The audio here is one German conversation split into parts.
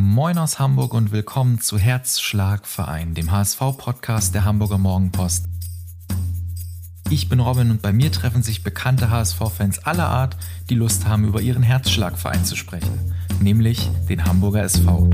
Moin aus Hamburg und willkommen zu Herzschlagverein, dem HSV-Podcast der Hamburger Morgenpost. Ich bin Robin und bei mir treffen sich bekannte HSV-Fans aller Art, die Lust haben, über ihren Herzschlagverein zu sprechen, nämlich den Hamburger SV.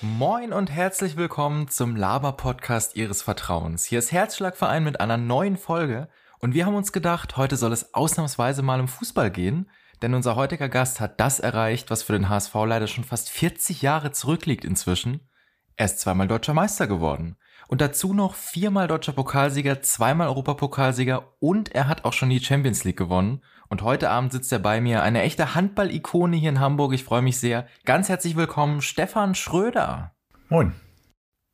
Moin und herzlich willkommen zum Laber-Podcast Ihres Vertrauens. Hier ist Herzschlagverein mit einer neuen Folge und wir haben uns gedacht, heute soll es ausnahmsweise mal um Fußball gehen, denn unser heutiger Gast hat das erreicht, was für den HSV leider schon fast 40 Jahre zurückliegt inzwischen. Er ist zweimal deutscher Meister geworden. Und dazu noch viermal deutscher Pokalsieger, zweimal Europapokalsieger und er hat auch schon die Champions League gewonnen. Und heute Abend sitzt er bei mir, eine echte Handball-Ikone hier in Hamburg. Ich freue mich sehr. Ganz herzlich willkommen, Stefan Schröder. Moin.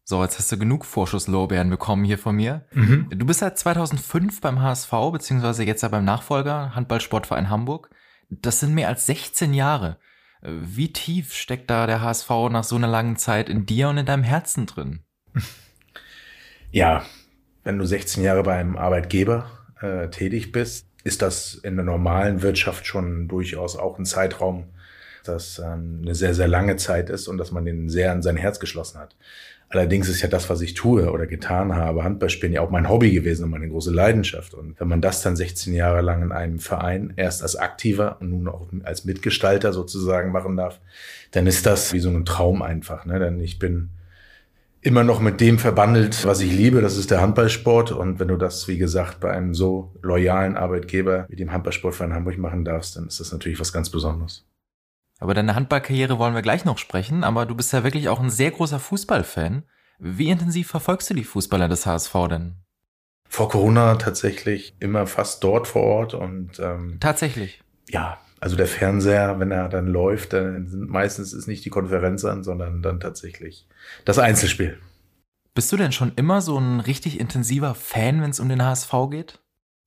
So, jetzt hast du genug Vorschusslorbeeren bekommen hier von mir. Mhm. Du bist seit 2005 beim HSV, beziehungsweise jetzt ja beim Nachfolger Handballsportverein Hamburg. Das sind mehr als 16 Jahre. Wie tief steckt da der HSV nach so einer langen Zeit in dir und in deinem Herzen drin? Ja, wenn du 16 Jahre bei einem Arbeitgeber äh, tätig bist, ist das in der normalen Wirtschaft schon durchaus auch ein Zeitraum, das ähm, eine sehr, sehr lange Zeit ist und dass man den sehr an sein Herz geschlossen hat. Allerdings ist ja das, was ich tue oder getan habe, Handballspielen ja auch mein Hobby gewesen und meine große Leidenschaft. Und wenn man das dann 16 Jahre lang in einem Verein erst als Aktiver und nun auch als Mitgestalter sozusagen machen darf, dann ist das wie so ein Traum einfach. Ne? Denn ich bin immer noch mit dem verbandelt, was ich liebe, das ist der Handballsport. Und wenn du das, wie gesagt, bei einem so loyalen Arbeitgeber wie dem Handballsportverein Hamburg machen darfst, dann ist das natürlich was ganz Besonderes. Aber deine Handballkarriere wollen wir gleich noch sprechen, aber du bist ja wirklich auch ein sehr großer Fußballfan. Wie intensiv verfolgst du die Fußballer des HSV denn? Vor Corona tatsächlich immer fast dort vor Ort und ähm, tatsächlich. Ja, also der Fernseher, wenn er dann läuft, dann sind meistens ist nicht die Konferenz an, sondern dann tatsächlich das Einzelspiel. Bist du denn schon immer so ein richtig intensiver Fan, wenn es um den HSV geht?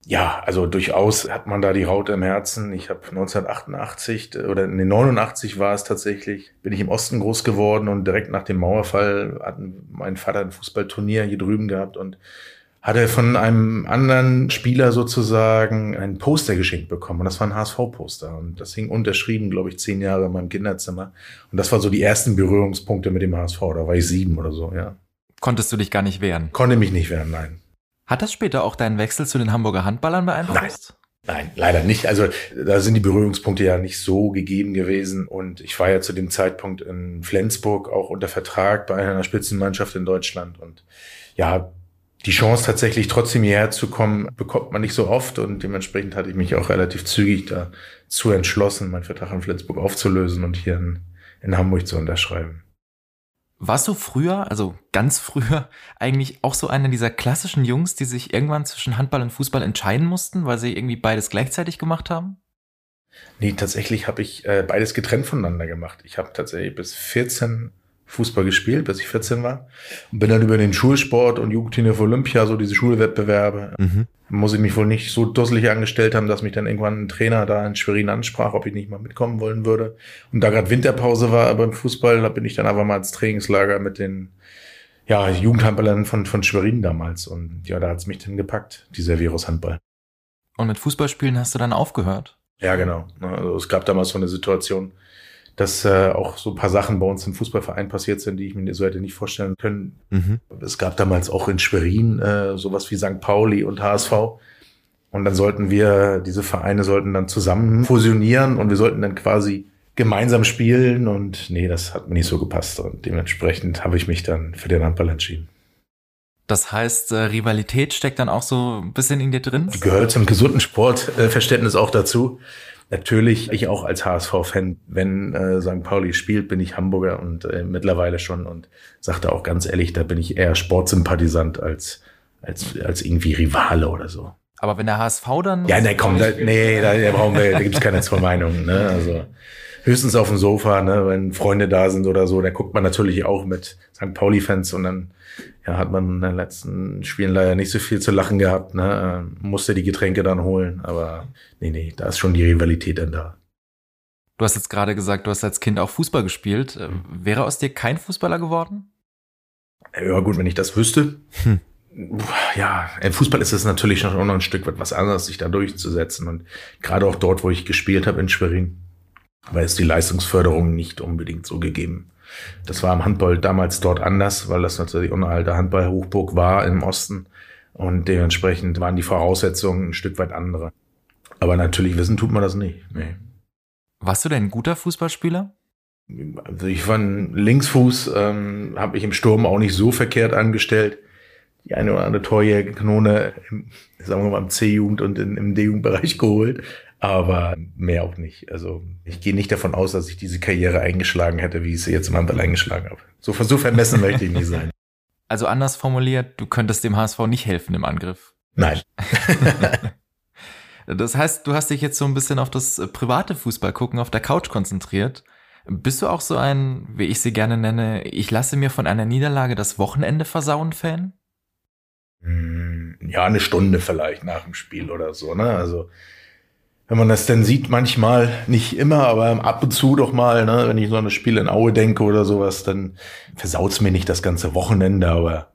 Ja, also durchaus hat man da die Haut im Herzen. Ich habe 1988 oder in den 89 war es tatsächlich, bin ich im Osten groß geworden und direkt nach dem Mauerfall hat mein Vater ein Fußballturnier hier drüben gehabt und hatte von einem anderen Spieler sozusagen ein Poster geschenkt bekommen und das war ein HSV-Poster und das hing unterschrieben, glaube ich, zehn Jahre in meinem Kinderzimmer und das war so die ersten Berührungspunkte mit dem HSV. Da war ich sieben oder so, ja. Konntest du dich gar nicht wehren? Konnte mich nicht wehren, nein. Hat das später auch deinen Wechsel zu den Hamburger Handballern beeinflusst? Nein. Nein, leider nicht. Also da sind die Berührungspunkte ja nicht so gegeben gewesen. Und ich war ja zu dem Zeitpunkt in Flensburg auch unter Vertrag bei einer Spitzenmannschaft in Deutschland. Und ja, die Chance tatsächlich trotzdem hierher zu kommen, bekommt man nicht so oft. Und dementsprechend hatte ich mich auch relativ zügig dazu entschlossen, meinen Vertrag in Flensburg aufzulösen und hier in, in Hamburg zu unterschreiben. Warst du früher, also ganz früher, eigentlich auch so einer dieser klassischen Jungs, die sich irgendwann zwischen Handball und Fußball entscheiden mussten, weil sie irgendwie beides gleichzeitig gemacht haben? Nee, tatsächlich habe ich äh, beides getrennt voneinander gemacht. Ich habe tatsächlich bis 14 Fußball gespielt, bis ich 14 war. Und bin dann über den Schulsport und Jugendlinie für Olympia, so diese Schulwettbewerbe, mhm. muss ich mich wohl nicht so dusselig angestellt haben, dass mich dann irgendwann ein Trainer da in Schwerin ansprach, ob ich nicht mal mitkommen wollen würde. Und da gerade Winterpause war beim Fußball, da bin ich dann einfach mal ins Trainingslager mit den ja, Jugendhandballern von, von Schwerin damals. Und ja, da hat's mich dann gepackt, dieser Virus-Handball. Und mit Fußballspielen hast du dann aufgehört? Ja, genau. Also es gab damals so eine Situation, dass äh, auch so ein paar Sachen bei uns im Fußballverein passiert sind, die ich mir so hätte nicht vorstellen können. Mhm. Es gab damals auch in Schwerin äh, sowas wie St. Pauli und HSV. Und dann sollten wir, diese Vereine sollten dann zusammen fusionieren und wir sollten dann quasi gemeinsam spielen. Und nee, das hat mir nicht so gepasst. Und dementsprechend habe ich mich dann für den Handball entschieden. Das heißt, äh, Rivalität steckt dann auch so ein bisschen in dir drin? Gehört zum gesunden Sportverständnis auch dazu. Natürlich, ich auch als HSV-Fan, wenn äh, St. Pauli spielt, bin ich Hamburger und äh, mittlerweile schon und sagte auch ganz ehrlich, da bin ich eher Sportsympathisant als, als, als irgendwie Rivale oder so. Aber wenn der HSV dann. Ja, nee, komm, da, nee, da, da brauchen wir, da gibt's keine zwei Meinungen, ne? Also höchstens auf dem Sofa, ne, wenn Freunde da sind oder so, da guckt man natürlich auch mit St. Pauli-Fans und dann ja, hat man in den letzten Spielen leider nicht so viel zu lachen gehabt, ne? Musste die Getränke dann holen, aber nee, nee, da ist schon die Rivalität dann da. Du hast jetzt gerade gesagt, du hast als Kind auch Fußball gespielt. Mhm. Wäre aus dir kein Fußballer geworden? Ja, gut, wenn ich das wüsste. Hm. Ja, im Fußball ist es natürlich noch ein Stück weit was anderes, sich da durchzusetzen. Und gerade auch dort, wo ich gespielt habe in Schwerin, weil es die Leistungsförderung nicht unbedingt so gegeben. Das war im Handball damals dort anders, weil das natürlich eine alte Handball-Hochburg war im Osten und dementsprechend waren die Voraussetzungen ein Stück weit andere. Aber natürlich wissen tut man das nicht. Nee. Warst du denn ein guter Fußballspieler? Also ich fand Linksfuß, ähm, habe ich im Sturm auch nicht so verkehrt angestellt. Die eine oder andere Torjägerkanone, im, sagen wir mal, im C-Jugend und in, im D-Jugendbereich geholt aber mehr auch nicht. Also ich gehe nicht davon aus, dass ich diese Karriere eingeschlagen hätte, wie ich sie jetzt im Handball eingeschlagen habe. So, so vermessen möchte ich nicht sein. Also anders formuliert, du könntest dem HSV nicht helfen im Angriff. Nein. das heißt, du hast dich jetzt so ein bisschen auf das private Fußballgucken auf der Couch konzentriert. Bist du auch so ein, wie ich sie gerne nenne, ich lasse mir von einer Niederlage das Wochenende versauen Fan? Hm, ja, eine Stunde vielleicht nach dem Spiel oder so, ne? Also wenn man das denn sieht, manchmal, nicht immer, aber ab und zu doch mal, ne, wenn ich so an das Spiel in Aue denke oder sowas, dann versaut's mir nicht das ganze Wochenende, aber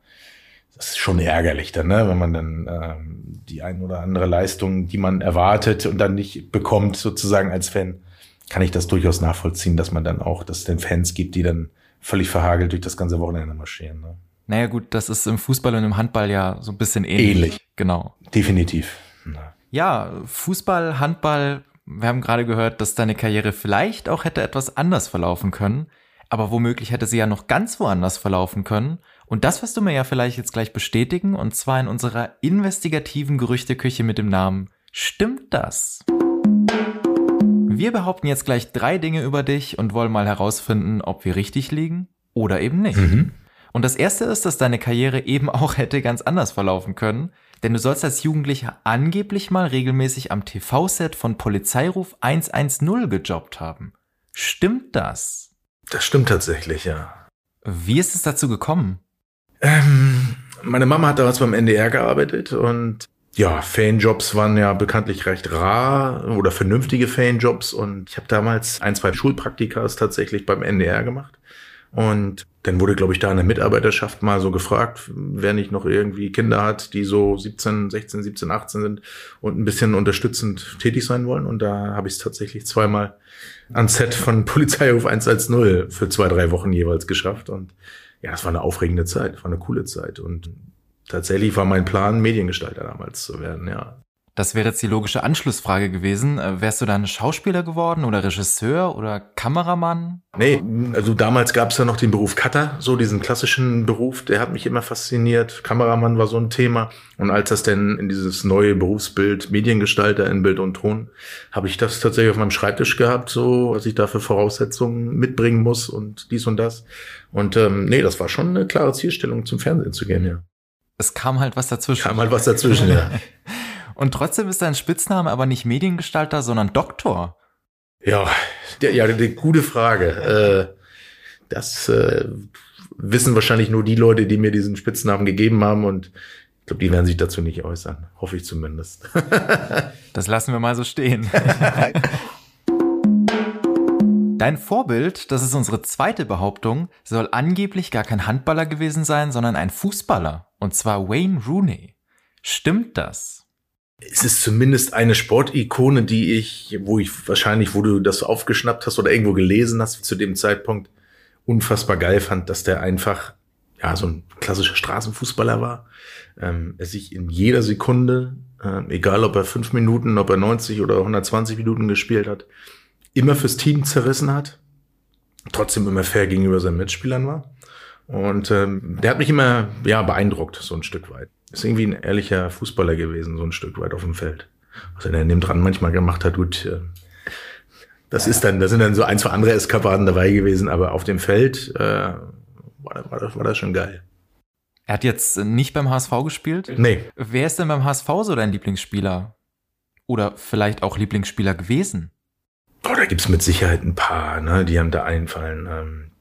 das ist schon ärgerlich dann, ne, wenn man dann ähm, die ein oder andere Leistung, die man erwartet und dann nicht bekommt, sozusagen als Fan, kann ich das durchaus nachvollziehen, dass man dann auch, dass es den Fans gibt, die dann völlig verhagelt durch das ganze Wochenende marschieren. Ne? Naja gut, das ist im Fußball und im Handball ja so ein bisschen ähnlich. Ähnlich. Genau. Definitiv. Na ja, Fußball, Handball, wir haben gerade gehört, dass deine Karriere vielleicht auch hätte etwas anders verlaufen können, aber womöglich hätte sie ja noch ganz woanders verlaufen können. Und das wirst du mir ja vielleicht jetzt gleich bestätigen, und zwar in unserer investigativen Gerüchteküche mit dem Namen Stimmt das? Wir behaupten jetzt gleich drei Dinge über dich und wollen mal herausfinden, ob wir richtig liegen oder eben nicht. Mhm. Und das erste ist, dass deine Karriere eben auch hätte ganz anders verlaufen können, denn du sollst als Jugendlicher angeblich mal regelmäßig am TV-Set von Polizeiruf 110 gejobbt haben. Stimmt das? Das stimmt tatsächlich, ja. Wie ist es dazu gekommen? Ähm, meine Mama hat damals beim NDR gearbeitet und ja, Fanjobs waren ja bekanntlich recht rar oder vernünftige Fanjobs und ich habe damals ein, zwei Schulpraktikas tatsächlich beim NDR gemacht. Und dann wurde, glaube ich, da eine Mitarbeiterschaft mal so gefragt, wer nicht noch irgendwie Kinder hat, die so 17, 16, 17, 18 sind und ein bisschen unterstützend tätig sein wollen. Und da habe ich es tatsächlich zweimal ans Set von Polizeiruf 110 für zwei, drei Wochen jeweils geschafft. Und ja, es war eine aufregende Zeit, war eine coole Zeit. Und tatsächlich war mein Plan, Mediengestalter damals zu werden, ja. Das wäre jetzt die logische Anschlussfrage gewesen. Äh, wärst du dann Schauspieler geworden oder Regisseur oder Kameramann? Nee, also damals gab es ja noch den Beruf Cutter, so diesen klassischen Beruf, der hat mich immer fasziniert. Kameramann war so ein Thema. Und als das denn in dieses neue Berufsbild Mediengestalter in Bild und Ton, habe ich das tatsächlich auf meinem Schreibtisch gehabt, so was ich da für Voraussetzungen mitbringen muss und dies und das. Und ähm, nee, das war schon eine klare Zielstellung, zum Fernsehen zu gehen, ja. Es kam halt was dazwischen. Kam halt was dazwischen, ja. Und trotzdem ist dein Spitzname aber nicht Mediengestalter, sondern Doktor. Ja, ja, die gute Frage. Äh, das äh, wissen wahrscheinlich nur die Leute, die mir diesen Spitznamen gegeben haben und ich glaube, die werden sich dazu nicht äußern. Hoffe ich zumindest. das lassen wir mal so stehen. Dein Vorbild, das ist unsere zweite Behauptung, soll angeblich gar kein Handballer gewesen sein, sondern ein Fußballer. Und zwar Wayne Rooney. Stimmt das? Es ist zumindest eine Sportikone, die ich, wo ich wahrscheinlich, wo du das aufgeschnappt hast oder irgendwo gelesen hast, zu dem Zeitpunkt unfassbar geil fand, dass der einfach ja so ein klassischer Straßenfußballer war. Ähm, er sich in jeder Sekunde, äh, egal ob er fünf Minuten, ob er 90 oder 120 Minuten gespielt hat, immer fürs Team zerrissen hat, trotzdem immer fair gegenüber seinen Mitspielern war. Und ähm, der hat mich immer ja beeindruckt, so ein Stück weit. Ist irgendwie ein ehrlicher Fußballer gewesen, so ein Stück weit auf dem Feld. Was er dann neben dran manchmal gemacht hat, gut, äh, das ist dann, da sind dann so ein, zwei andere Eskapaden dabei gewesen, aber auf dem Feld äh, war, war, das, war das schon geil. Er hat jetzt nicht beim HSV gespielt? Nee. Wer ist denn beim HSV so dein Lieblingsspieler? Oder vielleicht auch Lieblingsspieler gewesen? Oh, da gibt's mit Sicherheit ein paar, ne, die haben da einfallen. Ähm,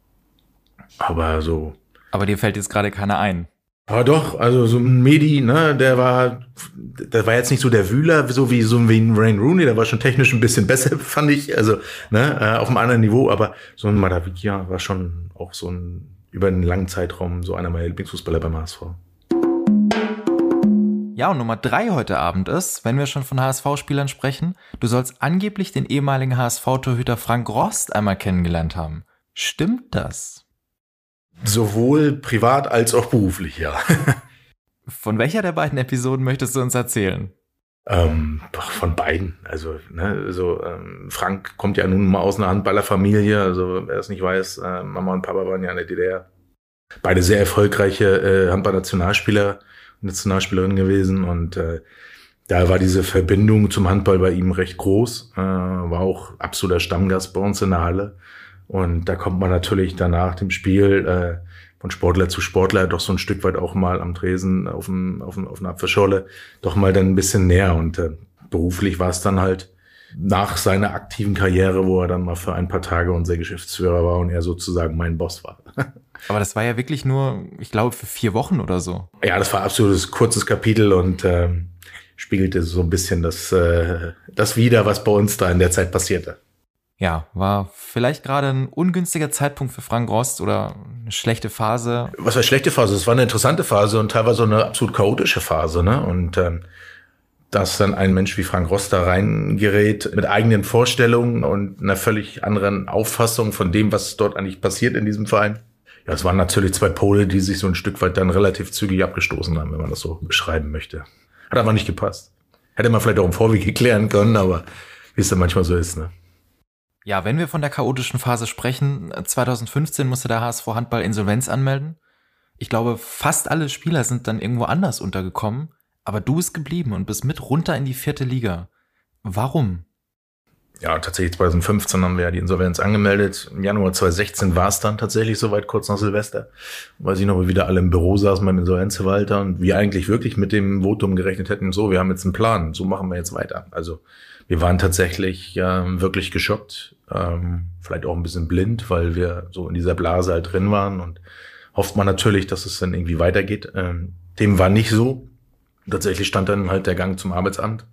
aber so. Aber dir fällt jetzt gerade keiner ein. Ja, doch, also so ein Medi, ne, der war, der war jetzt nicht so der Wühler, so wie so wie ein Rain Rooney, der war schon technisch ein bisschen besser, fand ich, also, ne, äh, auf einem anderen Niveau, aber so ein Madavikia war schon auch so ein, über einen langen Zeitraum so einer meiner Lieblingsfußballer beim HSV. Ja, und Nummer drei heute Abend ist, wenn wir schon von HSV-Spielern sprechen, du sollst angeblich den ehemaligen HSV-Torhüter Frank Rost einmal kennengelernt haben. Stimmt das? Sowohl privat als auch beruflich, ja. Von welcher der beiden Episoden möchtest du uns erzählen? Ähm, von beiden. Also, ne, so, ähm, Frank kommt ja nun mal aus einer Handballerfamilie. Also, wer es nicht weiß, äh, Mama und Papa waren ja in der DDR. Beide sehr erfolgreiche äh, Handball-Nationalspieler, Nationalspielerin gewesen und äh, da war diese Verbindung zum Handball bei ihm recht groß, äh, war auch absoluter Stammgast bei uns in der Halle. Und da kommt man natürlich danach dem Spiel äh, von Sportler zu Sportler doch so ein Stück weit auch mal am Tresen auf, dem, auf, dem, auf einer Apfelschorle doch mal dann ein bisschen näher. Und äh, beruflich war es dann halt nach seiner aktiven Karriere, wo er dann mal für ein paar Tage unser Geschäftsführer war und er sozusagen mein Boss war. Aber das war ja wirklich nur, ich glaube, für vier Wochen oder so. Ja, das war absolutes kurzes Kapitel und äh, spiegelte so ein bisschen das, äh, das wieder, was bei uns da in der Zeit passierte ja, war vielleicht gerade ein ungünstiger Zeitpunkt für Frank Rost oder eine schlechte Phase. Was war schlechte Phase? Es war eine interessante Phase und teilweise eine absolut chaotische Phase, ne? Und ähm, dass dann ein Mensch wie Frank Rost da reingerät mit eigenen Vorstellungen und einer völlig anderen Auffassung von dem, was dort eigentlich passiert in diesem Verein. Ja, es waren natürlich zwei Pole, die sich so ein Stück weit dann relativ zügig abgestoßen haben, wenn man das so beschreiben möchte. Hat aber nicht gepasst. Hätte man vielleicht auch im Vorwege klären können, aber wie es dann manchmal so ist, ne? Ja, wenn wir von der chaotischen Phase sprechen, 2015 musste der HSV Handball Insolvenz anmelden. Ich glaube, fast alle Spieler sind dann irgendwo anders untergekommen, aber du bist geblieben und bist mit runter in die vierte Liga. Warum? Ja, tatsächlich 2015 haben wir ja die Insolvenz angemeldet. Im Januar 2016 war es dann tatsächlich soweit, kurz nach Silvester. Weiß ich noch, wie wieder alle im Büro saßen beim Insolvenzverwalter und wir eigentlich wirklich mit dem Votum gerechnet hätten, so, wir haben jetzt einen Plan, so machen wir jetzt weiter. Also wir waren tatsächlich ähm, wirklich geschockt, ähm, vielleicht auch ein bisschen blind, weil wir so in dieser Blase halt drin waren und hofft man natürlich, dass es dann irgendwie weitergeht. Ähm, dem war nicht so. Tatsächlich stand dann halt der Gang zum Arbeitsamt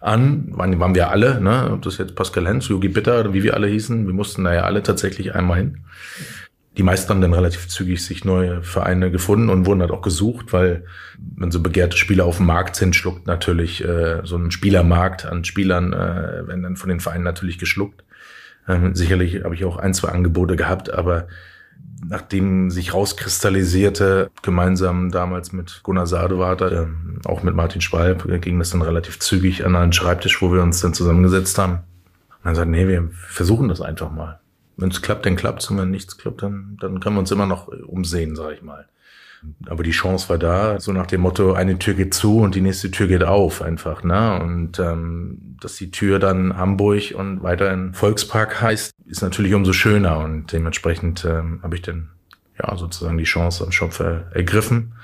an, waren, waren wir alle, ne? ob das jetzt Pascal Hens, Yogi Bitter, wie wir alle hießen, wir mussten da ja alle tatsächlich einmal hin die meisten haben dann relativ zügig sich neue Vereine gefunden und wurden halt auch gesucht, weil wenn so begehrte Spieler auf dem Markt sind, schluckt natürlich äh, so ein Spielermarkt an Spielern, äh, werden dann von den Vereinen natürlich geschluckt. Ähm, sicherlich habe ich auch ein, zwei Angebote gehabt, aber nachdem sich rauskristallisierte, gemeinsam damals mit Gunnar Sadewater, äh, auch mit Martin Schwalb, ging das dann relativ zügig an einen Schreibtisch, wo wir uns dann zusammengesetzt haben. Und dann sagt, nee, wir versuchen das einfach mal. Wenn es klappt, dann klappt es. Und wenn nichts klappt, dann, dann können wir uns immer noch umsehen, sage ich mal. Aber die Chance war da, so nach dem Motto, eine Tür geht zu und die nächste Tür geht auf einfach. Ne? Und ähm, dass die Tür dann Hamburg und weiterhin Volkspark heißt, ist natürlich umso schöner. Und dementsprechend ähm, habe ich dann ja sozusagen die Chance am Shop ergriffen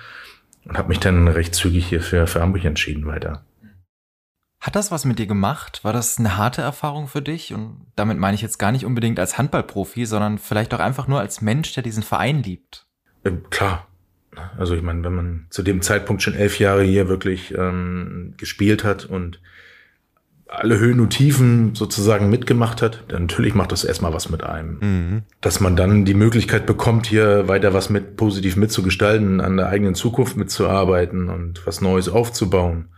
und habe mich dann recht zügig hier für, für Hamburg entschieden weiter. Hat das was mit dir gemacht? War das eine harte Erfahrung für dich? Und damit meine ich jetzt gar nicht unbedingt als Handballprofi, sondern vielleicht auch einfach nur als Mensch, der diesen Verein liebt. Ähm, klar. Also ich meine, wenn man zu dem Zeitpunkt schon elf Jahre hier wirklich ähm, gespielt hat und alle Höhen und Tiefen sozusagen mitgemacht hat, dann natürlich macht das erstmal was mit einem. Mhm. Dass man dann die Möglichkeit bekommt, hier weiter was mit positiv mitzugestalten, an der eigenen Zukunft mitzuarbeiten und was Neues aufzubauen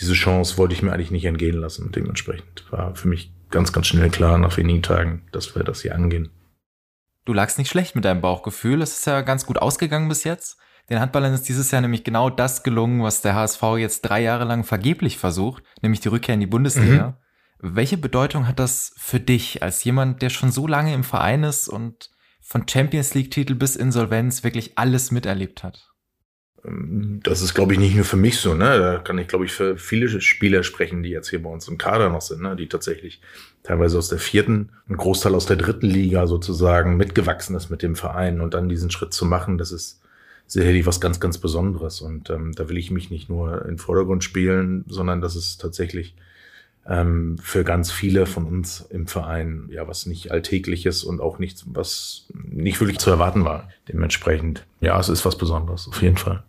diese Chance wollte ich mir eigentlich nicht entgehen lassen. Und dementsprechend war für mich ganz, ganz schnell klar nach wenigen Tagen, dass wir das hier angehen. Du lagst nicht schlecht mit deinem Bauchgefühl. Es ist ja ganz gut ausgegangen bis jetzt. Den Handballern ist dieses Jahr nämlich genau das gelungen, was der HSV jetzt drei Jahre lang vergeblich versucht, nämlich die Rückkehr in die Bundesliga. Mhm. Welche Bedeutung hat das für dich als jemand, der schon so lange im Verein ist und von Champions League-Titel bis Insolvenz wirklich alles miterlebt hat? Ähm, das ist, glaube ich, nicht nur für mich so. Ne? Da kann ich, glaube ich, für viele Spieler sprechen, die jetzt hier bei uns im Kader noch sind, ne? die tatsächlich teilweise aus der vierten, ein Großteil aus der dritten Liga sozusagen mitgewachsen ist mit dem Verein und dann diesen Schritt zu machen, das ist sicherlich was ganz, ganz Besonderes. Und ähm, da will ich mich nicht nur in Vordergrund spielen, sondern das ist tatsächlich ähm, für ganz viele von uns im Verein ja was nicht Alltägliches und auch nichts, was nicht wirklich zu erwarten war. Dementsprechend, ja, es ist was Besonderes, auf jeden Fall.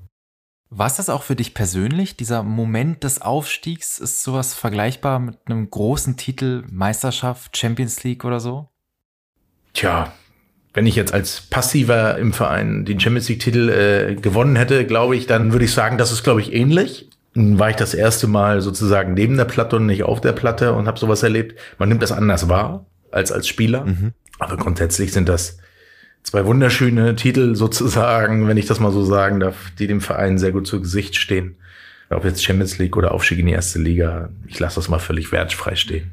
War es das auch für dich persönlich? Dieser Moment des Aufstiegs ist sowas vergleichbar mit einem großen Titel, Meisterschaft, Champions League oder so? Tja, wenn ich jetzt als Passiver im Verein den Champions League-Titel äh, gewonnen hätte, glaube ich, dann würde ich sagen, das ist, glaube ich, ähnlich. war ich das erste Mal sozusagen neben der Platte und nicht auf der Platte und habe sowas erlebt. Man nimmt das anders wahr als als Spieler, mhm. aber grundsätzlich sind das zwei wunderschöne Titel sozusagen, wenn ich das mal so sagen darf, die dem Verein sehr gut zu Gesicht stehen. Ob jetzt Champions League oder Aufstieg in die erste Liga, ich lasse das mal völlig wertfrei stehen.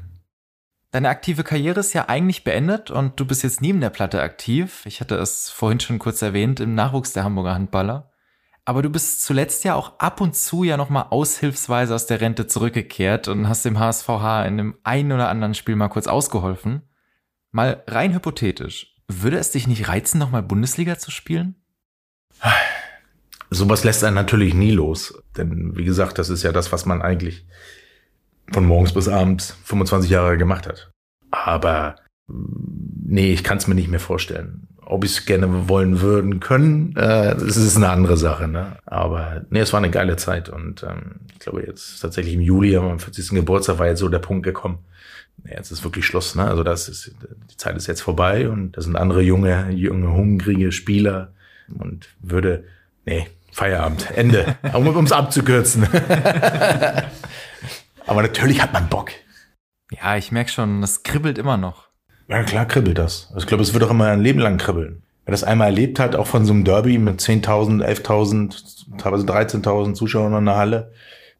Deine aktive Karriere ist ja eigentlich beendet und du bist jetzt neben der Platte aktiv. Ich hatte es vorhin schon kurz erwähnt im Nachwuchs der Hamburger Handballer. Aber du bist zuletzt ja auch ab und zu ja nochmal aushilfsweise aus der Rente zurückgekehrt und hast dem HSVH in dem einen oder anderen Spiel mal kurz ausgeholfen. Mal rein hypothetisch, würde es dich nicht reizen, nochmal Bundesliga zu spielen? Sowas lässt einen natürlich nie los. Denn wie gesagt, das ist ja das, was man eigentlich von morgens bis abends 25 Jahre gemacht hat. Aber nee, ich kann es mir nicht mehr vorstellen. Ob ich es gerne wollen würden können, äh, das ist eine andere Sache. Ne? Aber nee, es war eine geile Zeit und ähm, ich glaube jetzt tatsächlich im Juli, am 40. Geburtstag, war jetzt so der Punkt gekommen. Nee, jetzt ist wirklich Schluss. Ne? Also das ist die Zeit ist jetzt vorbei und das sind andere junge, junge hungrige Spieler und würde nee Feierabend Ende, um es abzukürzen. Aber natürlich hat man Bock. Ja, ich merke schon, das kribbelt immer noch. Ja, klar kribbelt das. Also ich glaube, es wird auch immer ein Leben lang kribbeln. Wer das einmal erlebt hat, auch von so einem Derby mit 10.000, 11.000, teilweise 13.000 Zuschauern in der Halle,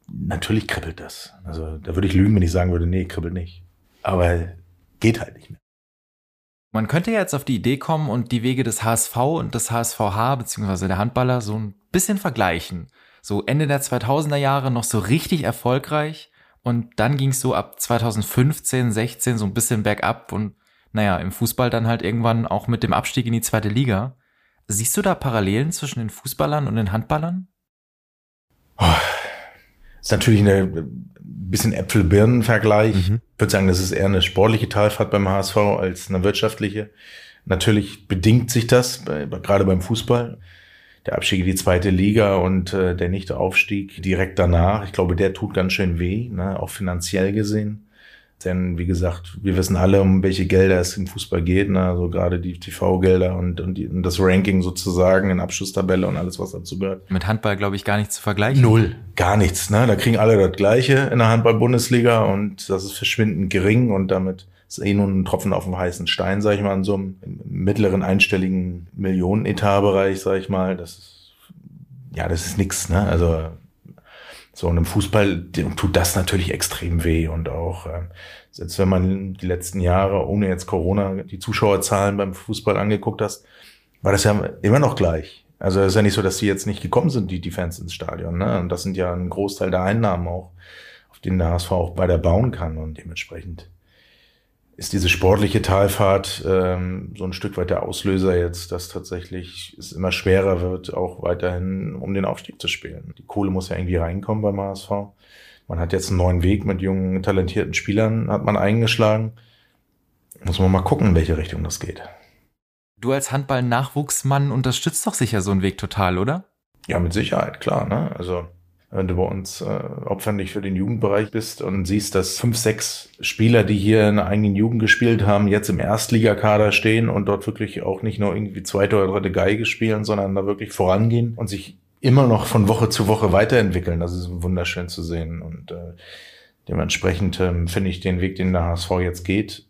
natürlich kribbelt das. Also da würde ich lügen, wenn ich sagen würde, nee, kribbelt nicht. Aber geht halt nicht mehr. Man könnte ja jetzt auf die Idee kommen und die Wege des HSV und des HSVH beziehungsweise der Handballer so ein bisschen vergleichen. So Ende der 2000er Jahre noch so richtig erfolgreich und dann ging es so ab 2015, 16 so ein bisschen bergab und naja, im Fußball dann halt irgendwann auch mit dem Abstieg in die zweite Liga. Siehst du da Parallelen zwischen den Fußballern und den Handballern? Oh, ist natürlich ein bisschen Äpfel-Birnen-Vergleich. Mhm. Ich würde sagen, das ist eher eine sportliche Talfahrt beim HSV als eine wirtschaftliche. Natürlich bedingt sich das, bei, gerade beim Fußball. Der Abstieg in die zweite Liga und äh, der Nicht-Aufstieg direkt danach. Ich glaube, der tut ganz schön weh, ne, auch finanziell gesehen. Denn wie gesagt, wir wissen alle, um welche Gelder es im Fußball geht, ne? also gerade die TV-Gelder und, und, die, und das Ranking sozusagen in Abschlusstabelle und alles, was dazu gehört. Mit Handball, glaube ich, gar nicht zu vergleichen. Null, gar nichts. Ne? Da kriegen alle das Gleiche in der Handball-Bundesliga und das ist verschwindend gering und damit ist eh nur ein Tropfen auf dem heißen Stein, sag ich mal, in so einem mittleren einstelligen Millionen-Etat-Bereich, sag ich mal. Das ist, ja, das ist nix, ne? Also so, und im Fußball tut das natürlich extrem weh und auch, äh, selbst wenn man die letzten Jahre, ohne jetzt Corona, die Zuschauerzahlen beim Fußball angeguckt hast, war das ja immer noch gleich. Also es ist ja nicht so, dass die jetzt nicht gekommen sind, die, die Fans ins Stadion. Ne? Und das sind ja ein Großteil der Einnahmen auch, auf denen der HSV auch weiter bauen kann und dementsprechend ist diese sportliche Talfahrt ähm, so ein Stück weit der Auslöser jetzt, dass tatsächlich es immer schwerer wird, auch weiterhin um den Aufstieg zu spielen. Die Kohle muss ja irgendwie reinkommen beim HSV. Man hat jetzt einen neuen Weg mit jungen, talentierten Spielern, hat man eingeschlagen. Muss man mal gucken, in welche Richtung das geht. Du als Handball-Nachwuchsmann unterstützt doch sicher so einen Weg total, oder? Ja, mit Sicherheit, klar. Ne? Also wenn du bei uns äh, opfernig für den Jugendbereich bist und siehst, dass fünf, sechs Spieler, die hier in der eigenen Jugend gespielt haben, jetzt im Erstligakader stehen und dort wirklich auch nicht nur irgendwie zweite oder dritte Geige spielen, sondern da wirklich vorangehen und sich immer noch von Woche zu Woche weiterentwickeln. Das ist wunderschön zu sehen. Und äh, dementsprechend ähm, finde ich den Weg, den der HSV jetzt geht.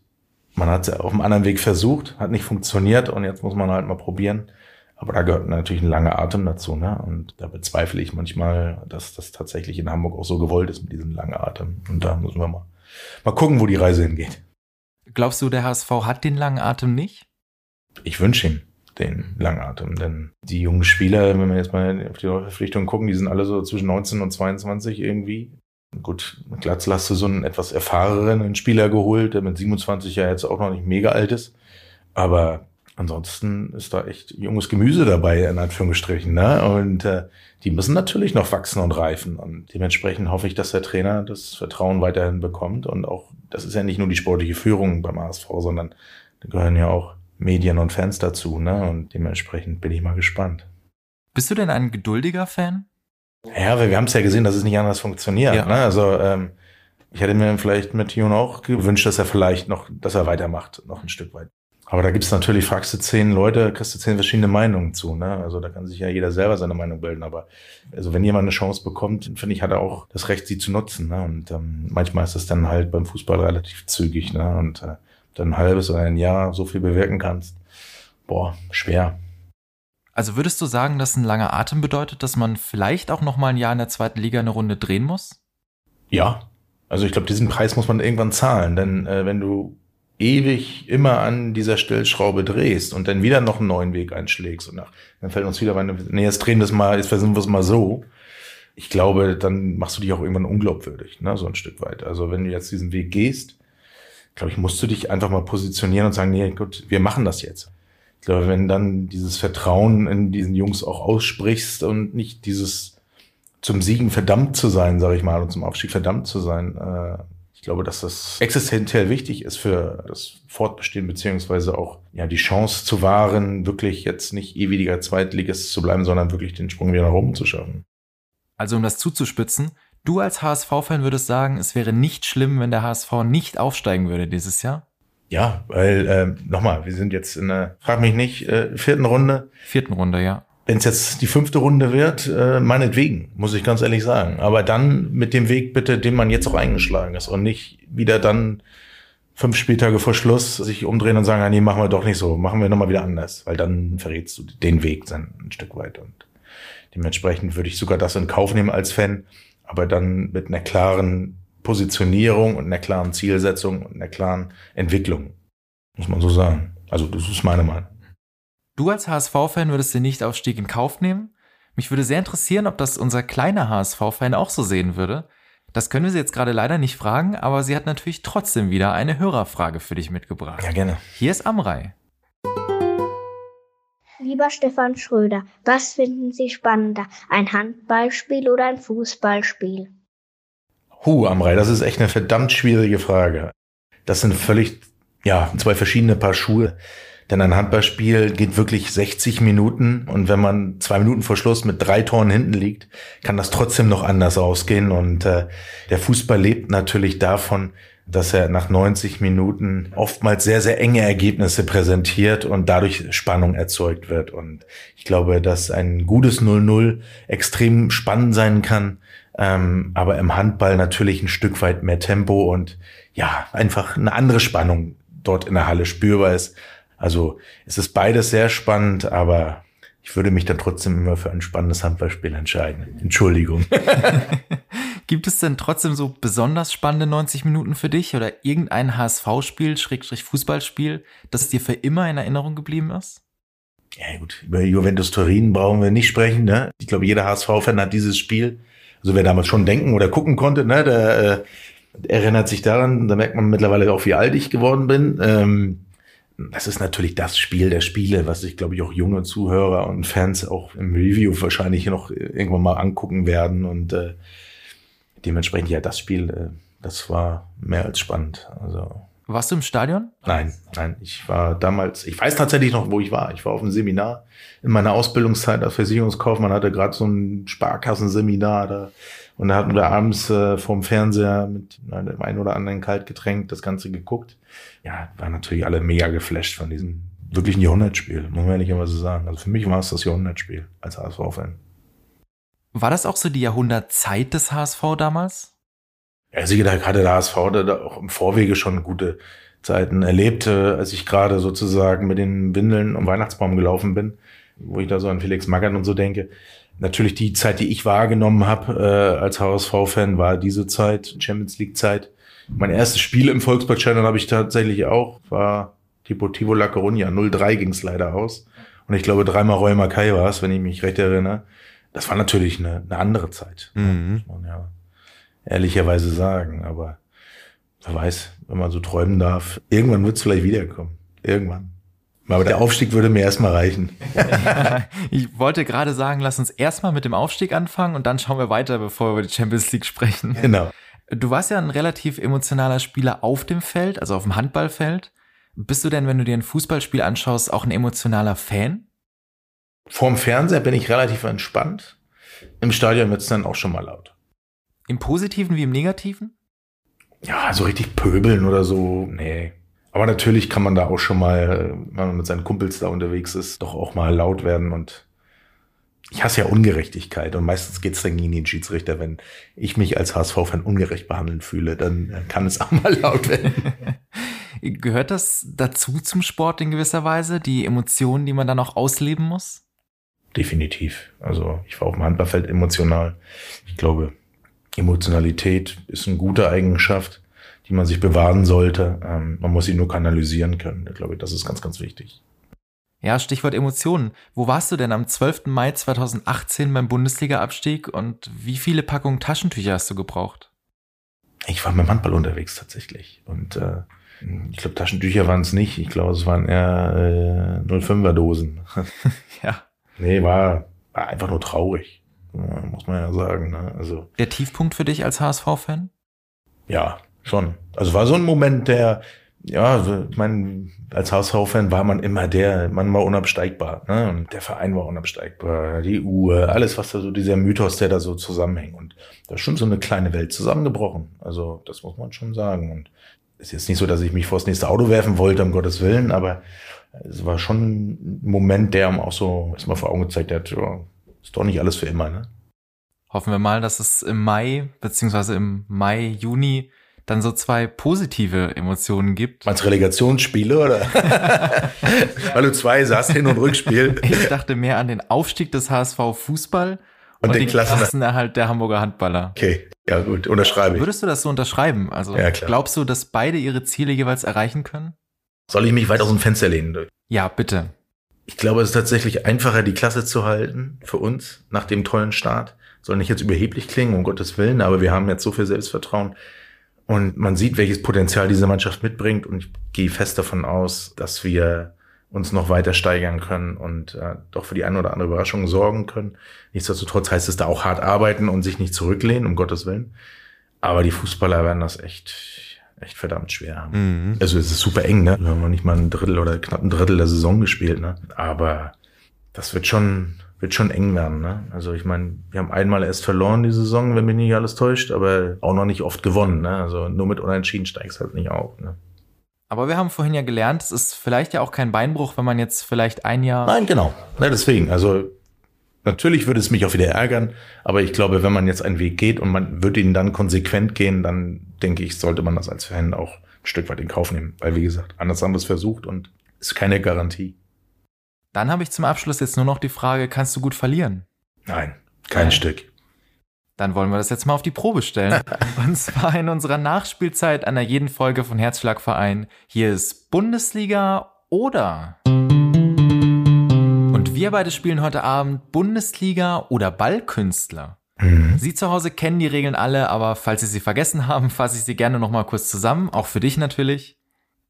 Man hat es auf einem anderen Weg versucht, hat nicht funktioniert und jetzt muss man halt mal probieren aber da gehört natürlich ein langer Atem dazu, ne? Und da bezweifle ich manchmal, dass das tatsächlich in Hamburg auch so gewollt ist mit diesem langen Atem. Und da müssen wir mal, mal gucken, wo die Reise hingeht. Glaubst du, der HSV hat den langen Atem nicht? Ich wünsche ihm den langen Atem, denn die jungen Spieler, wenn wir jetzt mal auf die Verpflichtung gucken, die sind alle so zwischen 19 und 22 irgendwie. Gut, Glatzel hast du so einen etwas erfahrenen Spieler geholt, der mit 27 ja jetzt auch noch nicht mega alt ist. Aber ansonsten ist da echt junges Gemüse dabei, in Anführungsstrichen. Ne? Und äh, die müssen natürlich noch wachsen und reifen. Und dementsprechend hoffe ich, dass der Trainer das Vertrauen weiterhin bekommt. Und auch, das ist ja nicht nur die sportliche Führung beim ASV, sondern da gehören ja auch Medien und Fans dazu. Ne? Und dementsprechend bin ich mal gespannt. Bist du denn ein geduldiger Fan? Ja, wir, wir haben es ja gesehen, dass es nicht anders funktioniert. Ja. Ne? Also ähm, ich hätte mir vielleicht mit Jon auch gewünscht, dass er vielleicht noch, dass er weitermacht, noch ein Stück weit. Aber da gibt's natürlich, fragst du zehn Leute, kriegst du zehn verschiedene Meinungen zu. Ne? Also da kann sich ja jeder selber seine Meinung bilden. Aber also wenn jemand eine Chance bekommt, finde ich, hat er auch das Recht, sie zu nutzen. Ne? Und ähm, manchmal ist das dann halt beim Fußball relativ zügig. Ne? Und äh, dann ein halbes oder ein Jahr so viel bewirken kannst. Boah, schwer. Also würdest du sagen, dass ein langer Atem bedeutet, dass man vielleicht auch noch mal ein Jahr in der zweiten Liga eine Runde drehen muss? Ja. Also ich glaube, diesen Preis muss man irgendwann zahlen. Denn äh, wenn du ewig immer an dieser Stellschraube drehst und dann wieder noch einen neuen Weg einschlägst und nach, dann fällt uns wieder meine, nee, jetzt drehen wir es mal, jetzt versuchen wir es mal so. Ich glaube, dann machst du dich auch irgendwann unglaubwürdig, ne, so ein Stück weit. Also wenn du jetzt diesen Weg gehst, glaube ich, musst du dich einfach mal positionieren und sagen, nee, gut, wir machen das jetzt. Ich glaube, wenn dann dieses Vertrauen in diesen Jungs auch aussprichst und nicht dieses zum Siegen verdammt zu sein, sage ich mal, und zum Aufstieg verdammt zu sein, äh, ich glaube, dass das existenziell wichtig ist für das Fortbestehen beziehungsweise auch ja die Chance zu wahren, wirklich jetzt nicht ewiger Zweitligist zu bleiben, sondern wirklich den Sprung wieder nach oben zu schaffen. Also um das zuzuspitzen, du als HSV-Fan würdest sagen, es wäre nicht schlimm, wenn der HSV nicht aufsteigen würde dieses Jahr? Ja, weil äh, nochmal, wir sind jetzt in der, frag mich nicht, äh, vierten Runde. Vierten Runde, ja wenn es jetzt die fünfte Runde wird, äh, meinetwegen, muss ich ganz ehrlich sagen. Aber dann mit dem Weg bitte, den man jetzt auch eingeschlagen ist und nicht wieder dann fünf Spieltage vor Schluss sich umdrehen und sagen, ah, nee, machen wir doch nicht so, machen wir nochmal wieder anders, weil dann verrätst du den Weg dann ein Stück weit und dementsprechend würde ich sogar das in Kauf nehmen als Fan, aber dann mit einer klaren Positionierung und einer klaren Zielsetzung und einer klaren Entwicklung, muss man so sagen. Also das ist meine Meinung. Du als HSV-Fan würdest den Nichtaufstieg in Kauf nehmen? Mich würde sehr interessieren, ob das unser kleiner HSV-Fan auch so sehen würde. Das können wir sie jetzt gerade leider nicht fragen, aber sie hat natürlich trotzdem wieder eine Hörerfrage für dich mitgebracht. Ja, gerne. Hier ist Amrei. Lieber Stefan Schröder, was finden Sie spannender? Ein Handballspiel oder ein Fußballspiel? Huh, Amrei, das ist echt eine verdammt schwierige Frage. Das sind völlig, ja, zwei verschiedene Paar Schuhe. Denn ein Handballspiel geht wirklich 60 Minuten und wenn man zwei Minuten vor Schluss mit drei Toren hinten liegt, kann das trotzdem noch anders ausgehen. Und äh, der Fußball lebt natürlich davon, dass er nach 90 Minuten oftmals sehr, sehr enge Ergebnisse präsentiert und dadurch Spannung erzeugt wird. Und ich glaube, dass ein gutes 0-0 extrem spannend sein kann, ähm, aber im Handball natürlich ein Stück weit mehr Tempo und ja, einfach eine andere Spannung dort in der Halle spürbar ist also es ist beides sehr spannend, aber ich würde mich dann trotzdem immer für ein spannendes Handballspiel entscheiden. Entschuldigung. Gibt es denn trotzdem so besonders spannende 90 Minuten für dich oder irgendein HSV-Spiel, Schrägstrich Fußballspiel, das dir für immer in Erinnerung geblieben ist? Ja gut, über Juventus Turin brauchen wir nicht sprechen. Ne? Ich glaube, jeder HSV-Fan hat dieses Spiel, also wer damals schon denken oder gucken konnte, ne, der äh, erinnert sich daran, da merkt man mittlerweile auch, wie alt ich geworden bin. Ähm, das ist natürlich das Spiel der Spiele, was sich, glaube ich, auch junge Zuhörer und Fans auch im Review wahrscheinlich noch irgendwann mal angucken werden. Und äh, dementsprechend, ja, das Spiel, äh, das war mehr als spannend. Also. Warst du im Stadion? Nein, nein. Ich war damals, ich weiß tatsächlich noch, wo ich war. Ich war auf einem Seminar in meiner Ausbildungszeit als Versicherungskaufmann, hatte gerade so ein Sparkassenseminar da. Und da hatten wir abends äh, vorm Fernseher mit einem ein oder anderen Kaltgetränk das Ganze geguckt ja, waren natürlich alle mega geflasht von diesem wirklichen Jahrhundertspiel, muss man ehrlich immer so sagen. Also für mich war es das Jahrhundertspiel als HSV-Fan. War das auch so die Jahrhundertzeit des HSV damals? Ja, sicher, da hatte der HSV da auch im Vorwege schon gute Zeiten erlebt, als ich gerade sozusagen mit den Windeln um Weihnachtsbaum gelaufen bin, wo ich da so an Felix Magath und so denke. Natürlich die Zeit, die ich wahrgenommen habe äh, als HSV-Fan, war diese Zeit, Champions League-Zeit. Mein erstes Spiel im Volkspark-Channel habe ich tatsächlich auch, war Deportivo La Coruña. 0-3 ging es leider aus. Und ich glaube, dreimal Roy Mackay war es, wenn ich mich recht erinnere. Das war natürlich eine, eine andere Zeit. Mhm. Muss man ja ehrlicherweise sagen. Aber wer weiß, wenn man so träumen darf, irgendwann wird es vielleicht wiederkommen. Irgendwann. Aber der Aufstieg würde mir erstmal reichen. ich wollte gerade sagen, lass uns erstmal mit dem Aufstieg anfangen und dann schauen wir weiter, bevor wir über die Champions League sprechen. Genau. Du warst ja ein relativ emotionaler Spieler auf dem Feld, also auf dem Handballfeld. Bist du denn, wenn du dir ein Fußballspiel anschaust, auch ein emotionaler Fan? Vorm Fernseher bin ich relativ entspannt. Im Stadion wird es dann auch schon mal laut. Im Positiven wie im Negativen? Ja, so richtig pöbeln oder so, nee. Aber natürlich kann man da auch schon mal, wenn man mit seinen Kumpels da unterwegs ist, doch auch mal laut werden und ich hasse ja Ungerechtigkeit und meistens geht's dann gegen den Schiedsrichter. Wenn ich mich als HSV-Fan ungerecht behandeln fühle, dann kann es auch mal laut werden. Gehört das dazu zum Sport in gewisser Weise, die Emotionen, die man dann auch ausleben muss? Definitiv. Also ich war auf dem Handballfeld emotional. Ich glaube, Emotionalität ist eine gute Eigenschaft, die man sich bewahren sollte. Ähm, man muss sie nur kanalisieren können. Ich glaube, das ist ganz, ganz wichtig. Ja, Stichwort Emotionen. Wo warst du denn am 12. Mai 2018 beim Bundesliga-Abstieg und wie viele Packungen Taschentücher hast du gebraucht? Ich war mit dem Handball unterwegs tatsächlich. Und äh, ich glaube, Taschentücher waren es nicht. Ich glaube, es waren eher äh, 05er Dosen. ja. Nee, war, war einfach nur traurig. Muss man ja sagen. Ne? Also, Der Tiefpunkt für dich als HSV-Fan? Ja, schon. Also war so ein Moment, der, ja, ich meine, als HSV-Fan war man immer der, man war unabsteigbar. Ne? Und der Verein war unabsteigbar, die Uhr, alles, was da so, dieser Mythos, der da so zusammenhängt. Und da ist schon so eine kleine Welt zusammengebrochen. Also das muss man schon sagen. Und ist jetzt nicht so, dass ich mich vors nächste Auto werfen wollte, um Gottes Willen, aber es war schon ein Moment, der mir auch so erstmal vor Augen gezeigt hat, ja, ist doch nicht alles für immer, ne? Hoffen wir mal, dass es im Mai, beziehungsweise im Mai, Juni dann so zwei positive Emotionen gibt. Meinst Relegationsspiele oder? Weil du zwei saßt, Hin- und Rückspiel. Ich dachte mehr an den Aufstieg des HSV Fußball und, Und den den Klassenerhalt. Klassenerhalt der Hamburger Handballer. Okay, ja gut, unterschreibe ich. Würdest du das so unterschreiben? Also Ja, glaubst du, dass beide ihre Ziele jeweils erreichen können? Soll ich mich weit aus dem Fenster lehnen? Ja, bitte. Ich glaube, es ist tatsächlich einfacher, die Klasse zu halten für uns nach dem tollen Start. Soll nicht jetzt überheblich klingen, um Gottes Willen, aber wir haben jetzt so viel Selbstvertrauen. Und man sieht, welches Potenzial diese Mannschaft mitbringt. Und ich gehe fest davon aus, dass wir uns noch weiter steigern können und äh, doch für die eine oder andere Überraschung sorgen können. Nichtsdestotrotz heißt es da auch hart arbeiten und sich nicht zurücklehnen, um Gottes Willen. Aber die Fußballer werden das echt, echt verdammt schwer haben. Mhm. Also es ist super eng, ne? Wir haben noch nicht mal ein Drittel oder knapp ein Drittel der Saison gespielt, ne? Aber das wird schon, wird schon eng werden, ne? Also ich meine, wir haben einmal erst verloren die Saison, wenn mich nicht alles täuscht, aber auch noch nicht oft gewonnen, ne? Also nur mit Unentschieden steigst halt nicht auf, ne? Aber wir haben vorhin ja gelernt, es ist vielleicht ja auch kein Beinbruch, wenn man jetzt vielleicht ein Jahr. Nein, genau. Ne, deswegen, also natürlich würde es mich auch wieder ärgern, aber ich glaube, wenn man jetzt einen Weg geht und man würde ihn dann konsequent gehen, dann denke ich, sollte man das als Fan auch ein Stück weit in Kauf nehmen. Weil, wie gesagt, anders haben wir es versucht und ist keine Garantie. Dann habe ich zum Abschluss jetzt nur noch die Frage, kannst du gut verlieren? Nein, kein Nein. Stück. Dann wollen wir das jetzt mal auf die Probe stellen. Und zwar in unserer Nachspielzeit einer jeden Folge von Herzschlagverein. Hier ist Bundesliga oder. Und wir beide spielen heute Abend Bundesliga oder Ballkünstler. Mhm. Sie zu Hause kennen die Regeln alle, aber falls Sie sie vergessen haben, fasse ich sie gerne nochmal kurz zusammen, auch für dich natürlich.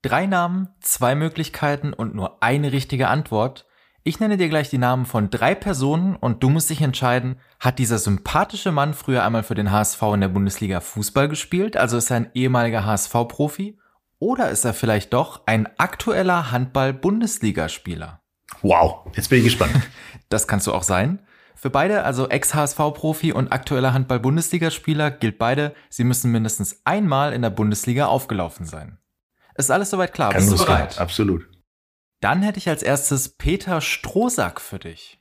Drei Namen, zwei Möglichkeiten und nur eine richtige Antwort. Ich nenne dir gleich die Namen von drei Personen und du musst dich entscheiden, hat dieser sympathische Mann früher einmal für den HSV in der Bundesliga Fußball gespielt, also ist er ein ehemaliger HSV-Profi, oder ist er vielleicht doch ein aktueller Handball-Bundesligaspieler? Wow, jetzt bin ich gespannt. Das kannst du auch sein. Für beide, also Ex-HSV-Profi und aktueller Handball-Bundesligaspieler, gilt beide, sie müssen mindestens einmal in der Bundesliga aufgelaufen sein. Ist alles soweit klar? Kann Bist du bereit? Absolut. Dann hätte ich als erstes Peter Strohsack für dich.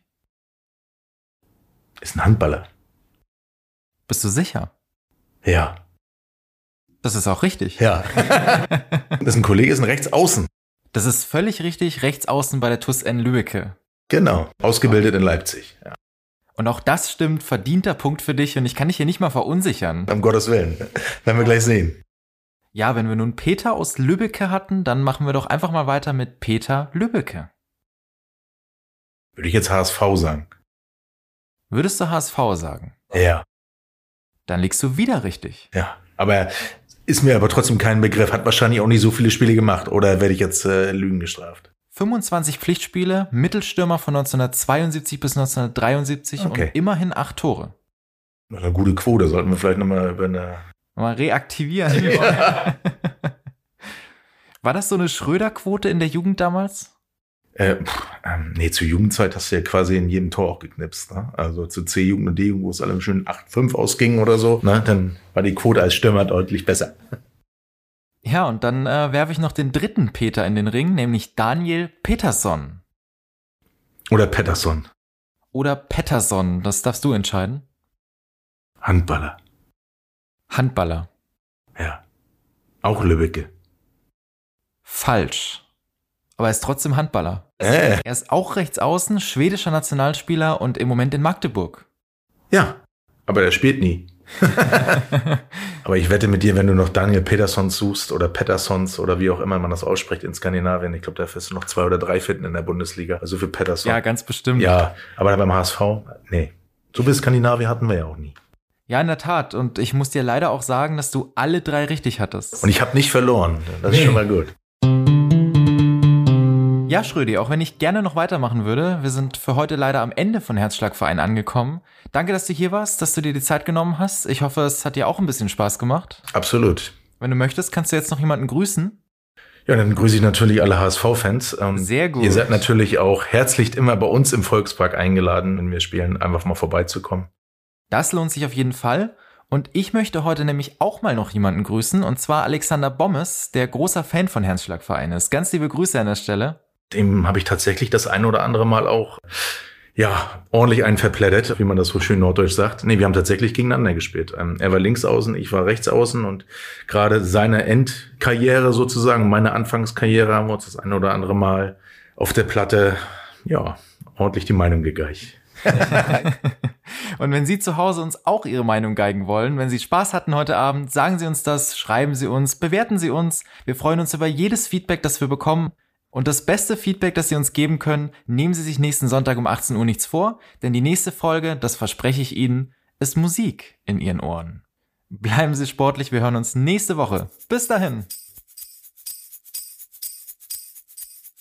Ist ein Handballer. Bist du sicher? Ja. Das ist auch richtig. Ja. das ist ein Kollege, ist ein Rechtsaußen. Das ist völlig richtig, rechts außen bei der TUS N Lübbecke. Genau. Ausgebildet in Leipzig. Ja. Und auch das stimmt, verdienter Punkt für dich und ich kann dich hier nicht mal verunsichern. Um Gottes Willen. Werden wir gleich sehen. Ja, wenn wir nun Peter aus Lübbecke hatten, dann machen wir doch einfach mal weiter mit Peter Lübbecke. Würde ich jetzt HSV sagen. Würdest du HSV sagen? Ja. Dann liegst du wieder richtig. Ja. Aber ist mir aber trotzdem kein Begriff. Hat wahrscheinlich auch nicht so viele Spiele gemacht. Oder werde ich jetzt äh, Lügen gestraft? 25 Pflichtspiele, Mittelstürmer von 1972 bis 1973 Okay. und immerhin acht Tore. Eine gute Quote. Sollten wir vielleicht nochmal über eine... Mal reaktivieren. War das so eine Schröder-Quote in der Jugend damals? Äh, pff, ähm, nee, zur Jugendzeit hast du ja quasi in jedem Tor auch geknipst. Ne? Also zu C-Jugend und D-Jugend, wo es alle schön 8-5 ausging oder so. Ne? Dann war die Quote als Stürmer deutlich besser. Ja, und dann äh, werfe ich noch den dritten Peter in den Ring, nämlich Daniel Peterson. Oder Pettersson. Oder Pettersson, das darfst du entscheiden. Handballer. Handballer. Ja. Auch Lübbecke. Falsch. Aber er ist trotzdem Handballer. Äh. Er ist auch rechts außen, schwedischer Nationalspieler und im Moment in Magdeburg. Ja. Aber der spielt nie. Aber ich wette mit dir, wenn du noch Daniel Petersons suchst oder Pettersons oder wie auch immer man das ausspricht in Skandinavien, ich glaube, da wirst du noch zwei oder drei finden in der Bundesliga. Also für Pettersson. Ja, ganz bestimmt. Ja, aber beim HSV, nee. So bis Skandinavien hatten wir ja auch nie. Ja, in der Tat. Und ich muss dir leider auch sagen, dass du alle drei richtig hattest. Und ich habe nicht verloren. Das ist schon mal gut. Ja, Schrödi, auch wenn ich gerne noch weitermachen würde, wir sind für heute leider am Ende von Herzschlagverein angekommen. Danke, dass du hier warst, dass du dir die Zeit genommen hast. Ich hoffe, es hat dir auch ein bisschen Spaß gemacht. Absolut. Wenn du möchtest, kannst du jetzt noch jemanden grüßen. Ja, dann grüße ich natürlich alle HSV-Fans. Sehr gut. Ihr seid natürlich auch herzlich immer bei uns im Volkspark eingeladen, wenn wir spielen, einfach mal vorbeizukommen. Das lohnt sich auf jeden Fall. Und ich möchte heute nämlich auch mal noch jemanden grüßen, und zwar Alexander Bommes, der großer Fan von Herzschlagverein ist. Ganz liebe Grüße an der Stelle. Dem habe ich tatsächlich das ein oder andere Mal auch, ja, ordentlich einen verplättet, wie man das so schön norddeutsch sagt. Nee, wir haben tatsächlich gegeneinander gespielt. Ähm, er war links außen, ich war rechts außen und gerade seine Endkarriere sozusagen, meine Anfangskarriere haben wir uns das ein oder andere Mal auf der Platte, ja, ordentlich die Meinung gegeicht. Und wenn Sie zu Hause uns auch Ihre Meinung geigen wollen, wenn Sie Spaß hatten heute Abend, sagen Sie uns das, schreiben Sie uns, bewerten Sie uns. Wir freuen uns über jedes Feedback, das wir bekommen. Und das beste Feedback, das Sie uns geben können, nehmen Sie sich nächsten Sonntag um 18 Uhr nichts vor, denn die nächste Folge, das verspreche ich Ihnen, ist Musik in Ihren Ohren. Bleiben Sie sportlich, wir hören uns nächste Woche. Bis dahin.